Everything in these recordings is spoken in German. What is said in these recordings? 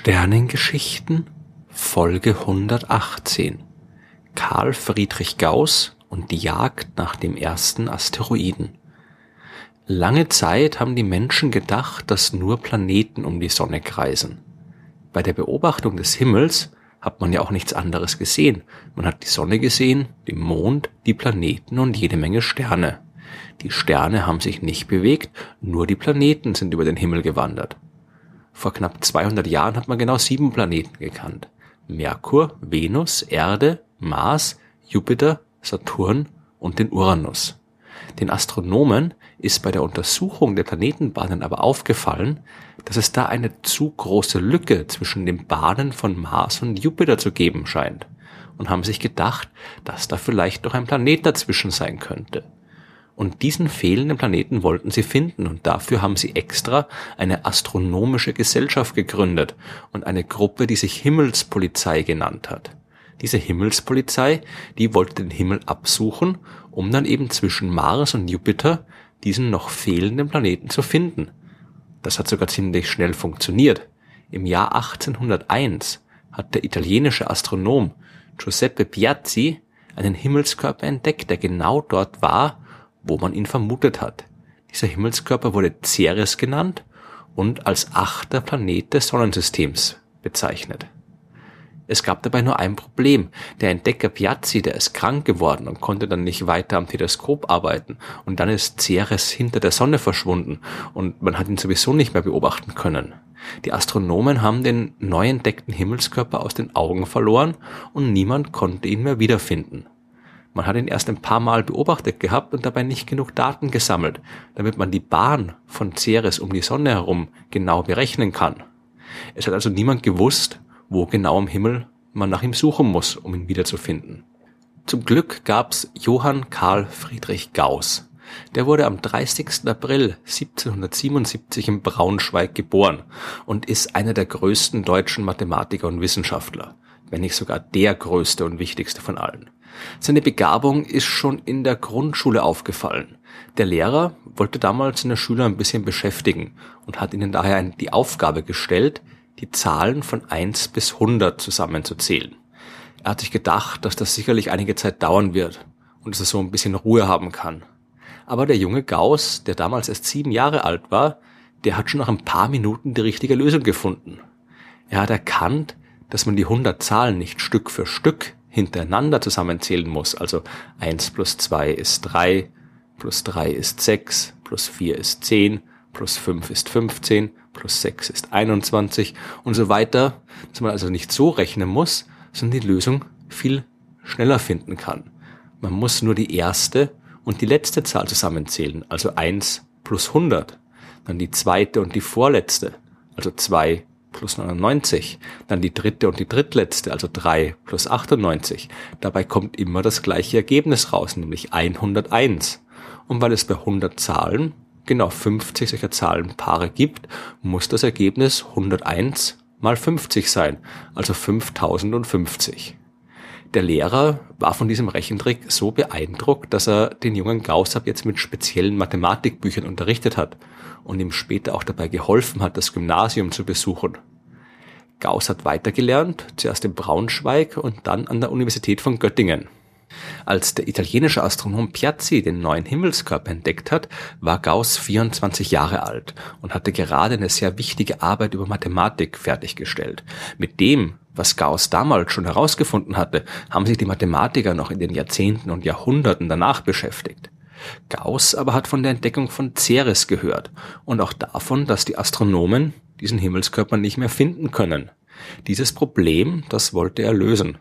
Sternengeschichten Folge 118 Karl Friedrich Gauss und die Jagd nach dem ersten Asteroiden. Lange Zeit haben die Menschen gedacht, dass nur Planeten um die Sonne kreisen. Bei der Beobachtung des Himmels hat man ja auch nichts anderes gesehen. Man hat die Sonne gesehen, den Mond, die Planeten und jede Menge Sterne. Die Sterne haben sich nicht bewegt, nur die Planeten sind über den Himmel gewandert. Vor knapp 200 Jahren hat man genau sieben Planeten gekannt. Merkur, Venus, Erde, Mars, Jupiter, Saturn und den Uranus. Den Astronomen ist bei der Untersuchung der Planetenbahnen aber aufgefallen, dass es da eine zu große Lücke zwischen den Bahnen von Mars und Jupiter zu geben scheint und haben sich gedacht, dass da vielleicht noch ein Planet dazwischen sein könnte. Und diesen fehlenden Planeten wollten sie finden und dafür haben sie extra eine astronomische Gesellschaft gegründet und eine Gruppe, die sich Himmelspolizei genannt hat. Diese Himmelspolizei, die wollte den Himmel absuchen, um dann eben zwischen Mars und Jupiter diesen noch fehlenden Planeten zu finden. Das hat sogar ziemlich schnell funktioniert. Im Jahr 1801 hat der italienische Astronom Giuseppe Piazzi einen Himmelskörper entdeckt, der genau dort war, wo man ihn vermutet hat. Dieser Himmelskörper wurde Ceres genannt und als achter Planet des Sonnensystems bezeichnet. Es gab dabei nur ein Problem. Der Entdecker Piazzi, der ist krank geworden und konnte dann nicht weiter am Teleskop arbeiten. Und dann ist Ceres hinter der Sonne verschwunden und man hat ihn sowieso nicht mehr beobachten können. Die Astronomen haben den neu entdeckten Himmelskörper aus den Augen verloren und niemand konnte ihn mehr wiederfinden. Man hat ihn erst ein paar Mal beobachtet gehabt und dabei nicht genug Daten gesammelt, damit man die Bahn von Ceres um die Sonne herum genau berechnen kann. Es hat also niemand gewusst, wo genau am Himmel man nach ihm suchen muss, um ihn wiederzufinden. Zum Glück gab's Johann Karl Friedrich Gauss. Der wurde am 30. April 1777 in Braunschweig geboren und ist einer der größten deutschen Mathematiker und Wissenschaftler, wenn nicht sogar der größte und wichtigste von allen. Seine Begabung ist schon in der Grundschule aufgefallen. Der Lehrer wollte damals seine Schüler ein bisschen beschäftigen und hat ihnen daher die Aufgabe gestellt, die Zahlen von 1 bis 100 zusammenzuzählen. Er hat sich gedacht, dass das sicherlich einige Zeit dauern wird und dass er so ein bisschen Ruhe haben kann. Aber der junge Gauss, der damals erst sieben Jahre alt war, der hat schon nach ein paar Minuten die richtige Lösung gefunden. Er hat erkannt, dass man die 100 Zahlen nicht Stück für Stück hintereinander zusammenzählen muss. Also eins plus zwei ist drei, plus drei ist sechs, plus vier ist zehn, plus fünf ist 15, plus sechs ist 21 und so weiter, dass man also nicht so rechnen muss, sondern die Lösung viel schneller finden kann. Man muss nur die erste und die letzte Zahl zusammenzählen, also eins plus 100, dann die zweite und die vorletzte, also zwei plus 99, dann die dritte und die drittletzte, also 3 plus 98. Dabei kommt immer das gleiche Ergebnis raus, nämlich 101. Und weil es bei 100 Zahlen genau 50 solcher Zahlenpaare gibt, muss das Ergebnis 101 mal 50 sein, also 5050. Der Lehrer war von diesem Rechentrick so beeindruckt, dass er den jungen Gauss ab jetzt mit speziellen Mathematikbüchern unterrichtet hat und ihm später auch dabei geholfen hat, das Gymnasium zu besuchen. Gauss hat weitergelernt, zuerst in Braunschweig und dann an der Universität von Göttingen. Als der italienische Astronom Piazzi den neuen Himmelskörper entdeckt hat, war Gauss 24 Jahre alt und hatte gerade eine sehr wichtige Arbeit über Mathematik fertiggestellt. Mit dem, was Gauss damals schon herausgefunden hatte, haben sich die Mathematiker noch in den Jahrzehnten und Jahrhunderten danach beschäftigt. Gauss aber hat von der Entdeckung von Ceres gehört und auch davon, dass die Astronomen diesen Himmelskörper nicht mehr finden können. Dieses Problem, das wollte er lösen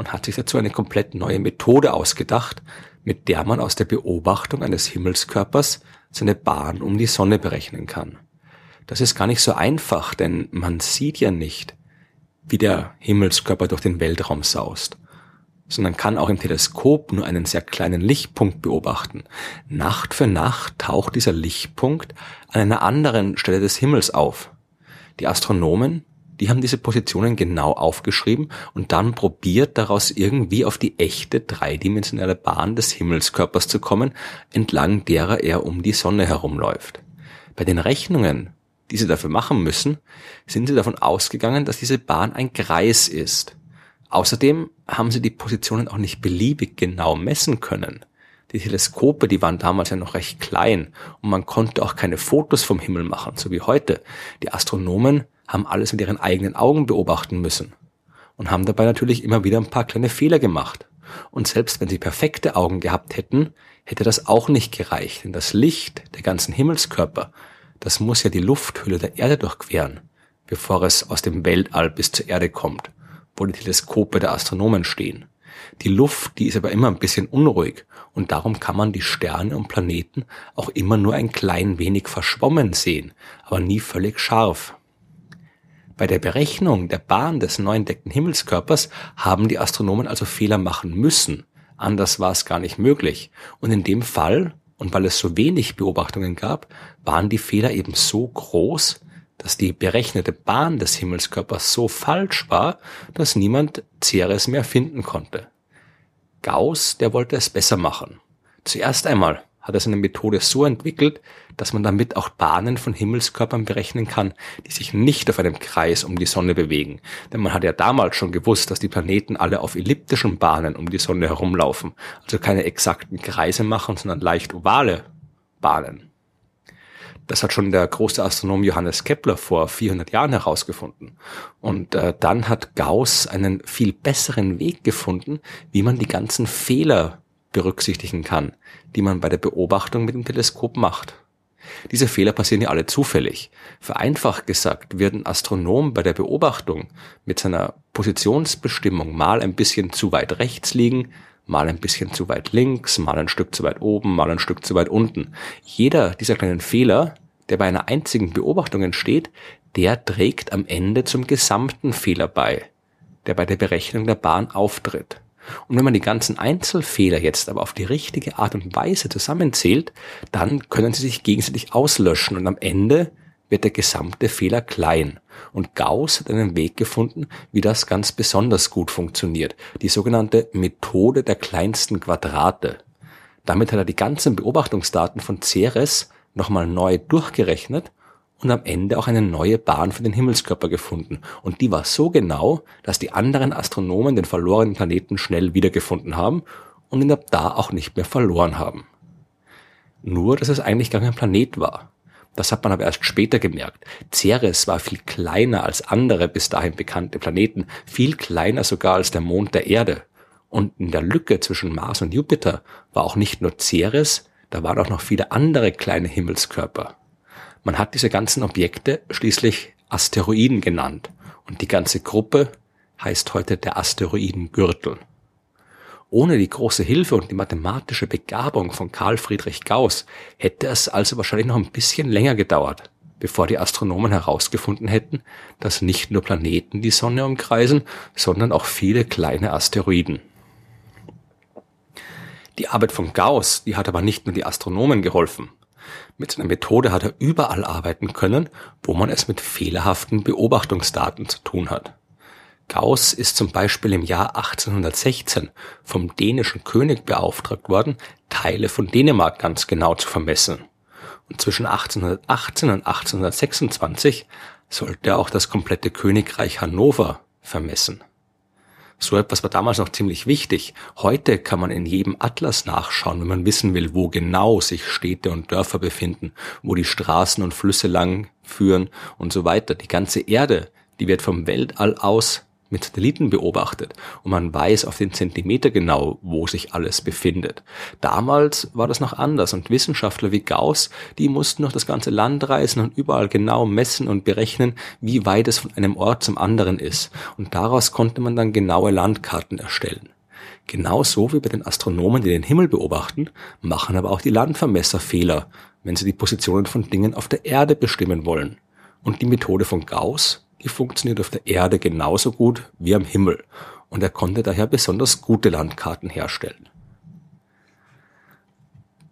und hat sich dazu eine komplett neue Methode ausgedacht, mit der man aus der Beobachtung eines Himmelskörpers seine Bahn um die Sonne berechnen kann. Das ist gar nicht so einfach, denn man sieht ja nicht, wie der Himmelskörper durch den Weltraum saust, sondern kann auch im Teleskop nur einen sehr kleinen Lichtpunkt beobachten. Nacht für Nacht taucht dieser Lichtpunkt an einer anderen Stelle des Himmels auf. Die Astronomen die haben diese Positionen genau aufgeschrieben und dann probiert daraus irgendwie auf die echte dreidimensionale Bahn des Himmelskörpers zu kommen, entlang derer er um die Sonne herumläuft. Bei den Rechnungen die sie dafür machen müssen, sind sie davon ausgegangen, dass diese Bahn ein Kreis ist. Außerdem haben sie die Positionen auch nicht beliebig genau messen können. Die Teleskope, die waren damals ja noch recht klein und man konnte auch keine Fotos vom Himmel machen, so wie heute. Die Astronomen haben alles mit ihren eigenen Augen beobachten müssen und haben dabei natürlich immer wieder ein paar kleine Fehler gemacht. Und selbst wenn sie perfekte Augen gehabt hätten, hätte das auch nicht gereicht, denn das Licht der ganzen Himmelskörper, das muss ja die Lufthülle der Erde durchqueren, bevor es aus dem Weltall bis zur Erde kommt, wo die Teleskope der Astronomen stehen. Die Luft, die ist aber immer ein bisschen unruhig und darum kann man die Sterne und Planeten auch immer nur ein klein wenig verschwommen sehen, aber nie völlig scharf. Bei der Berechnung der Bahn des neu entdeckten Himmelskörpers haben die Astronomen also Fehler machen müssen. Anders war es gar nicht möglich. Und in dem Fall, und weil es so wenig Beobachtungen gab, waren die Fehler eben so groß, dass die berechnete Bahn des Himmelskörpers so falsch war, dass niemand Ceres mehr finden konnte. Gauss, der wollte es besser machen. Zuerst einmal hat er seine Methode so entwickelt, dass man damit auch Bahnen von Himmelskörpern berechnen kann, die sich nicht auf einem Kreis um die Sonne bewegen. Denn man hat ja damals schon gewusst, dass die Planeten alle auf elliptischen Bahnen um die Sonne herumlaufen, also keine exakten Kreise machen, sondern leicht ovale Bahnen. Das hat schon der große Astronom Johannes Kepler vor 400 Jahren herausgefunden. Und äh, dann hat Gauss einen viel besseren Weg gefunden, wie man die ganzen Fehler berücksichtigen kann, die man bei der Beobachtung mit dem Teleskop macht. Diese Fehler passieren ja alle zufällig. Vereinfacht gesagt wird ein Astronom bei der Beobachtung mit seiner Positionsbestimmung mal ein bisschen zu weit rechts liegen, mal ein bisschen zu weit links, mal ein Stück zu weit oben, mal ein Stück zu weit unten. Jeder dieser kleinen Fehler, der bei einer einzigen Beobachtung entsteht, der trägt am Ende zum gesamten Fehler bei, der bei der Berechnung der Bahn auftritt. Und wenn man die ganzen Einzelfehler jetzt aber auf die richtige Art und Weise zusammenzählt, dann können sie sich gegenseitig auslöschen und am Ende wird der gesamte Fehler klein. Und Gauss hat einen Weg gefunden, wie das ganz besonders gut funktioniert. Die sogenannte Methode der kleinsten Quadrate. Damit hat er die ganzen Beobachtungsdaten von Ceres nochmal neu durchgerechnet und am Ende auch eine neue Bahn für den Himmelskörper gefunden. Und die war so genau, dass die anderen Astronomen den verlorenen Planeten schnell wiedergefunden haben und ihn ab da auch nicht mehr verloren haben. Nur, dass es eigentlich gar kein Planet war. Das hat man aber erst später gemerkt. Ceres war viel kleiner als andere bis dahin bekannte Planeten, viel kleiner sogar als der Mond der Erde. Und in der Lücke zwischen Mars und Jupiter war auch nicht nur Ceres, da waren auch noch viele andere kleine Himmelskörper. Man hat diese ganzen Objekte schließlich Asteroiden genannt und die ganze Gruppe heißt heute der Asteroidengürtel. Ohne die große Hilfe und die mathematische Begabung von Karl Friedrich Gauss hätte es also wahrscheinlich noch ein bisschen länger gedauert, bevor die Astronomen herausgefunden hätten, dass nicht nur Planeten die Sonne umkreisen, sondern auch viele kleine Asteroiden. Die Arbeit von Gauss, die hat aber nicht nur die Astronomen geholfen. Mit seiner Methode hat er überall arbeiten können, wo man es mit fehlerhaften Beobachtungsdaten zu tun hat. Gauss ist zum Beispiel im Jahr 1816 vom dänischen König beauftragt worden, Teile von Dänemark ganz genau zu vermessen. Und zwischen 1818 und 1826 sollte er auch das komplette Königreich Hannover vermessen. So etwas war damals noch ziemlich wichtig. Heute kann man in jedem Atlas nachschauen, wenn man wissen will, wo genau sich Städte und Dörfer befinden, wo die Straßen und Flüsse lang führen und so weiter. Die ganze Erde, die wird vom Weltall aus mit Satelliten beobachtet und man weiß auf den Zentimeter genau, wo sich alles befindet. Damals war das noch anders und Wissenschaftler wie Gauss, die mussten noch das ganze Land reisen und überall genau messen und berechnen, wie weit es von einem Ort zum anderen ist. Und daraus konnte man dann genaue Landkarten erstellen. Genauso wie bei den Astronomen, die den Himmel beobachten, machen aber auch die Landvermesser Fehler, wenn sie die Positionen von Dingen auf der Erde bestimmen wollen. Und die Methode von Gauss die funktioniert auf der Erde genauso gut wie am Himmel und er konnte daher besonders gute Landkarten herstellen.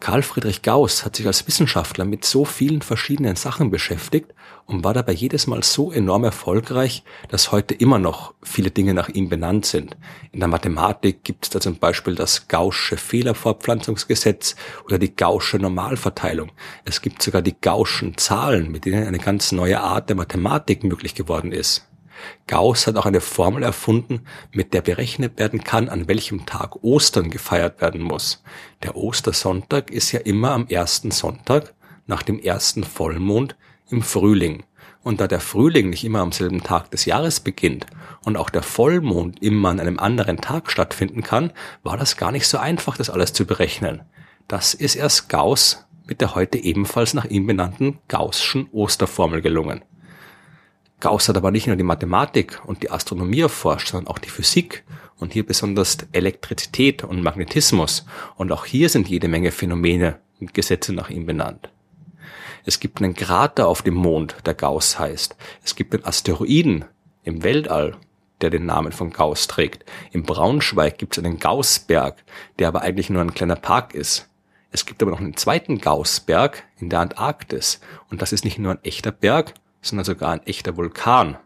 Karl Friedrich Gauss hat sich als Wissenschaftler mit so vielen verschiedenen Sachen beschäftigt und war dabei jedes Mal so enorm erfolgreich, dass heute immer noch viele Dinge nach ihm benannt sind. In der Mathematik gibt es da zum Beispiel das Gaußsche Fehlerfortpflanzungsgesetz oder die Gaußsche Normalverteilung. Es gibt sogar die Gaußschen Zahlen, mit denen eine ganz neue Art der Mathematik möglich geworden ist. Gauss hat auch eine Formel erfunden, mit der berechnet werden kann, an welchem Tag Ostern gefeiert werden muss. Der Ostersonntag ist ja immer am ersten Sonntag nach dem ersten Vollmond im Frühling. Und da der Frühling nicht immer am selben Tag des Jahres beginnt und auch der Vollmond immer an einem anderen Tag stattfinden kann, war das gar nicht so einfach, das alles zu berechnen. Das ist erst Gauss mit der heute ebenfalls nach ihm benannten Gaußschen Osterformel gelungen. Gauss hat aber nicht nur die Mathematik und die Astronomie erforscht, sondern auch die Physik und hier besonders Elektrizität und Magnetismus. Und auch hier sind jede Menge Phänomene und Gesetze nach ihm benannt. Es gibt einen Krater auf dem Mond, der Gauss heißt. Es gibt einen Asteroiden im Weltall, der den Namen von Gauss trägt. Im Braunschweig gibt es einen Gaussberg, der aber eigentlich nur ein kleiner Park ist. Es gibt aber noch einen zweiten Gaussberg in der Antarktis. Und das ist nicht nur ein echter Berg, sondern sogar ein echter Vulkan.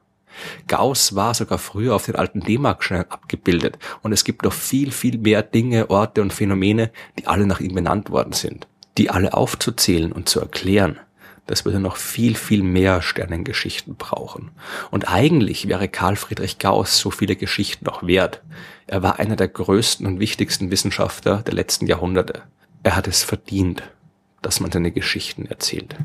Gauss war sogar früher auf den alten D-Mark-Scheinen abgebildet und es gibt noch viel, viel mehr Dinge, Orte und Phänomene, die alle nach ihm benannt worden sind. Die alle aufzuzählen und zu erklären, das würde noch viel, viel mehr Sternengeschichten brauchen. Und eigentlich wäre Karl Friedrich Gauss so viele Geschichten noch wert. Er war einer der größten und wichtigsten Wissenschaftler der letzten Jahrhunderte. Er hat es verdient, dass man seine Geschichten erzählt.